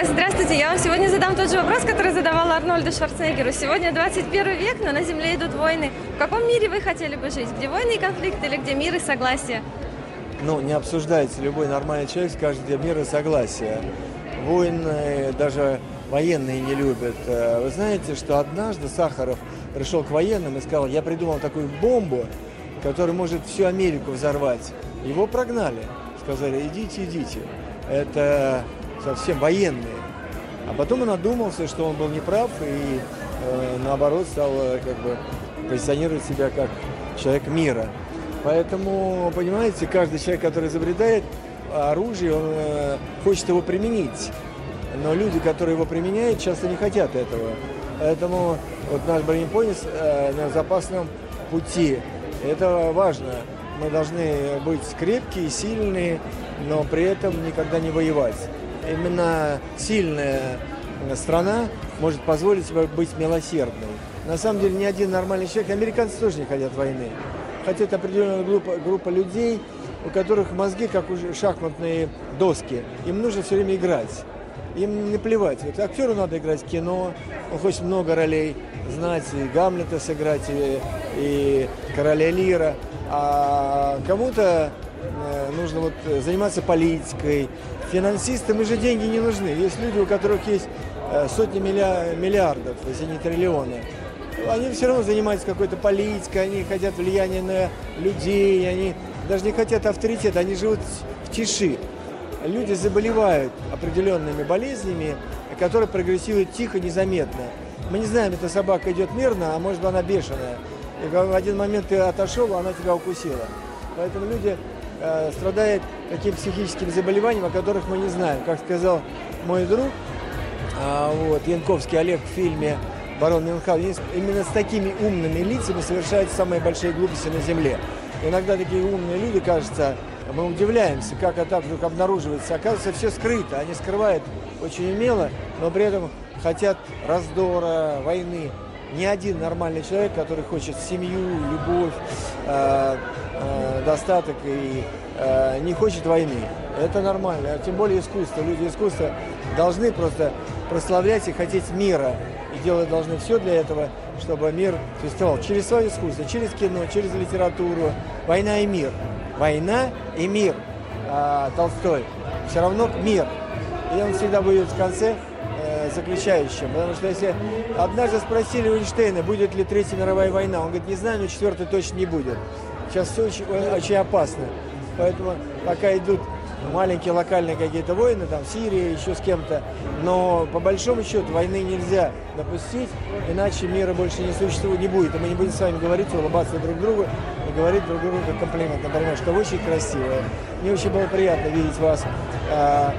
Коллега, здравствуйте. Я вам сегодня задам тот же вопрос, который задавала Арнольду Шварценеггеру. Сегодня 21 век, но на Земле идут войны. В каком мире вы хотели бы жить? Где войны и конфликты или где мир и согласие? Ну, не обсуждается. Любой нормальный человек скажет, где мир и согласие. Войны даже военные не любят. Э, Вы знаете, что однажды Сахаров пришел к военным и сказал, я придумал такую бомбу, которая может всю Америку взорвать. Его прогнали. Сказали, идите, идите. Это совсем военные. А потом он одумался, что он был неправ и э, наоборот стал э, как бы позиционировать себя как человек мира. Поэтому, понимаете, каждый человек, который изобретает оружие, он э, хочет его применить. Но люди, которые его применяют, часто не хотят этого. Поэтому вот наш бронепоезд э, на запасном пути. Это важно. Мы должны быть крепкие, сильные, но при этом никогда не воевать. Именно сильная страна может позволить себе быть милосердной. На самом деле ни один нормальный человек, американцы тоже не хотят войны. Хотят определенная группа, группа людей, у которых мозги как у шахматные доски. Им нужно все время играть. Им не плевать. Вот актеру надо играть кино, он хочет много ролей знать, и Гамлета сыграть, и, и Короля Лира. А кому-то нужно вот заниматься политикой. Финансистам же деньги не нужны. Есть люди, у которых есть э, сотни миллиардов, если не триллионы. Они все равно занимаются какой-то политикой, они хотят влияния на людей, они даже не хотят авторитета, они живут в тиши. Люди заболевают определенными болезнями, которые прогрессируют тихо, незаметно. Мы не знаем, эта собака идет мирно, а может быть она бешеная. И в один момент ты отошел, а она тебя укусила. Поэтому люди э, страдают таким психическим заболеванием, о которых мы не знаем. Как сказал мой друг, а, вот, Янковский Олег в фильме «Барон Мюнхгаузен», именно с такими умными лицами совершаются самые большие глупости на Земле. Иногда такие умные люди, кажется, мы удивляемся, как это вдруг обнаруживается. Оказывается, все скрыто, они скрывают очень умело, но при этом хотят раздора, войны. Ни один нормальный человек, который хочет семью, любовь, э, э, достаток и э, не хочет войны. Это нормально, а тем более искусство. Люди искусства должны просто прославлять и хотеть мира. И делать должны все для этого, чтобы мир существовал. Через свое искусство, через кино, через литературу. Война и мир. Война и мир. А, Толстой. Все равно мир. И он всегда будет в конце заключающим. Потому что если однажды спросили у Эйнштейна, будет ли Третья мировая война, он говорит, не знаю, но четвертой точно не будет. Сейчас все очень, очень опасно. Поэтому пока идут маленькие локальные какие-то войны, там, в Сирии, еще с кем-то. Но по большому счету войны нельзя допустить, иначе мира больше не существует, не будет. И мы не будем с вами говорить, улыбаться друг другу и говорить друг другу как комплимент. Например, что вы очень красивая. Мне очень было приятно видеть вас э,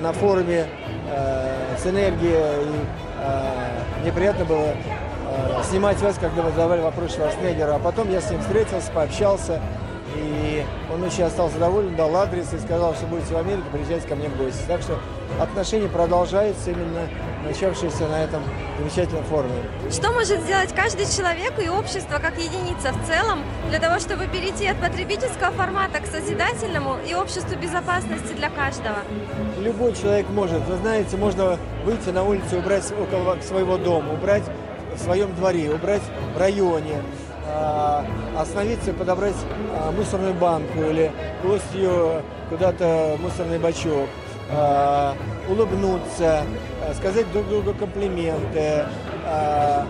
на форуме э, с энергией. И, э, мне приятно было э, снимать вас, когда вы задавали вопрос Шварценеггеру. А потом я с ним встретился, пообщался. И он очень остался доволен, дал адрес и сказал, что будете в Америке, приезжайте ко мне в гости. Так что отношения продолжаются именно начавшиеся на этом замечательном форуме. Что может сделать каждый человек и общество как единица в целом для того, чтобы перейти от потребительского формата к созидательному и обществу безопасности для каждого? Любой человек может. Вы знаете, можно выйти на улицу, убрать около своего дома, убрать в своем дворе, убрать в районе, а, остановиться, подобрать а, мусорную банку или гостью куда-то мусорный бачок, а, улыбнуться, а, сказать друг другу комплименты, а,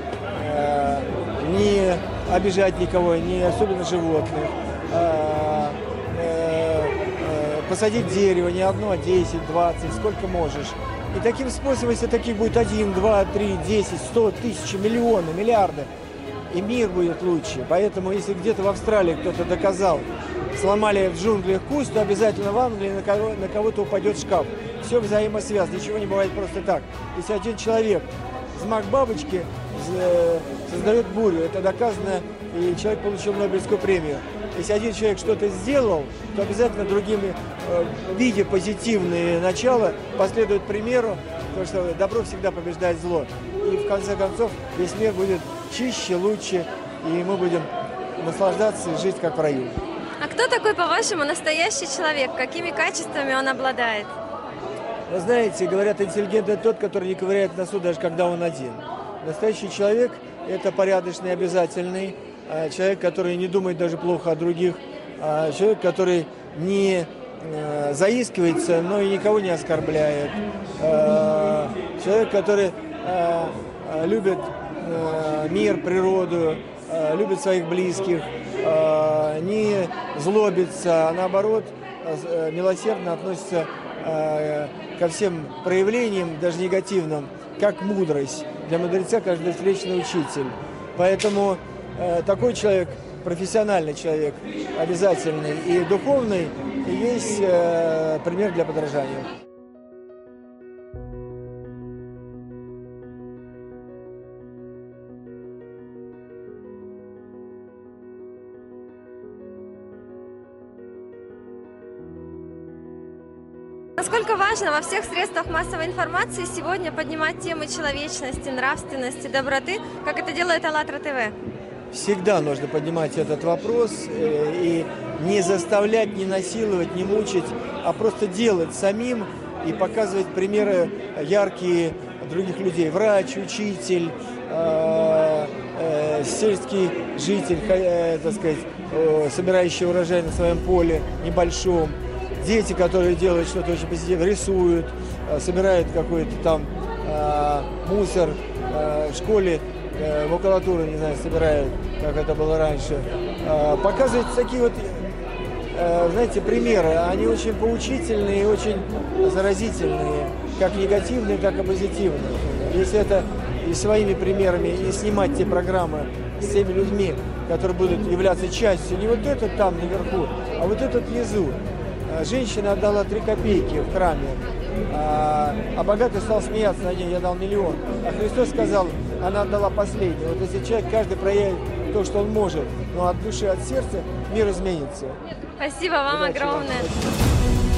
не обижать никого, не особенно животных, э, э, посадить дерево не одно, а 10, 20, сколько можешь. И таким способом, если таких будет один, два, три, десять, сто, тысячи, миллионы, миллиарды, и мир будет лучше. Поэтому, если где-то в Австралии кто-то доказал, сломали в джунглях куст, то обязательно в Англии на, кого, на кого-то упадет шкаф. Все взаимосвязано, ничего не бывает просто так. Если один человек взмах бабочки э, создает бурю, это доказано, и человек получил Нобелевскую премию. Если один человек что-то сделал, то обязательно другими, э, видя позитивные начала, последует примеру, потому что добро всегда побеждает зло. И в конце концов весь мир будет чище, лучше, и мы будем наслаждаться и жить как в раю. А кто такой, по-вашему, настоящий человек? Какими качествами он обладает? Вы знаете, говорят, интеллигент это тот, который не ковыряет носу, даже когда он один. Настоящий человек – это порядочный, обязательный, а, человек, который не думает даже плохо о других, а, человек, который не э, заискивается, но и никого не оскорбляет, А, человек, который любит мир, природу, э, любит своих близких, э, не злобится, а наоборот э, милосердно относится э, ко всем проявлениям, даже негативным, как мудрость. Для мудреца каждый встречный учитель. Поэтому э, такой человек, профессиональный человек, обязательный и духовный, есть э, пример для подражания. Насколько важно во всех средствах массовой информации сегодня поднимать темы человечности, нравственности, доброты, как это делает АЛЛАТРА ТВ? Всегда нужно поднимать этот вопрос э, и не заставлять, не насиловать, не мучить, а просто делать самим и показывать примеры яркие других людей. Врач, учитель, э, э, сельский житель, так сказать, собирающий урожай на своем поле небольшом. Дети, которые делают что-то очень позитивное, рисуют, э, собирают какой-то там э, мусор э, в школе, э, макулатуру, не знаю, собирают, как это было раньше. Э, показывают такие вот, знаете, примеры. Они очень поучительные и очень заразительные, как негативные, так и позитивные. Если это и своими примерами, и снимать те программы с теми людьми, которые будут являться частью, не вот этот там наверху, а вот этот внизу. Э, Женщина отдала три копейки в храме, а, а богатый стал смеяться над ней, я дал миллион. А Христос сказал, она отдала последнее. Вот если человек каждый проявит то, что он может, но от души, от сердца мир изменится. Спасибо вам Удачи вам. огромное.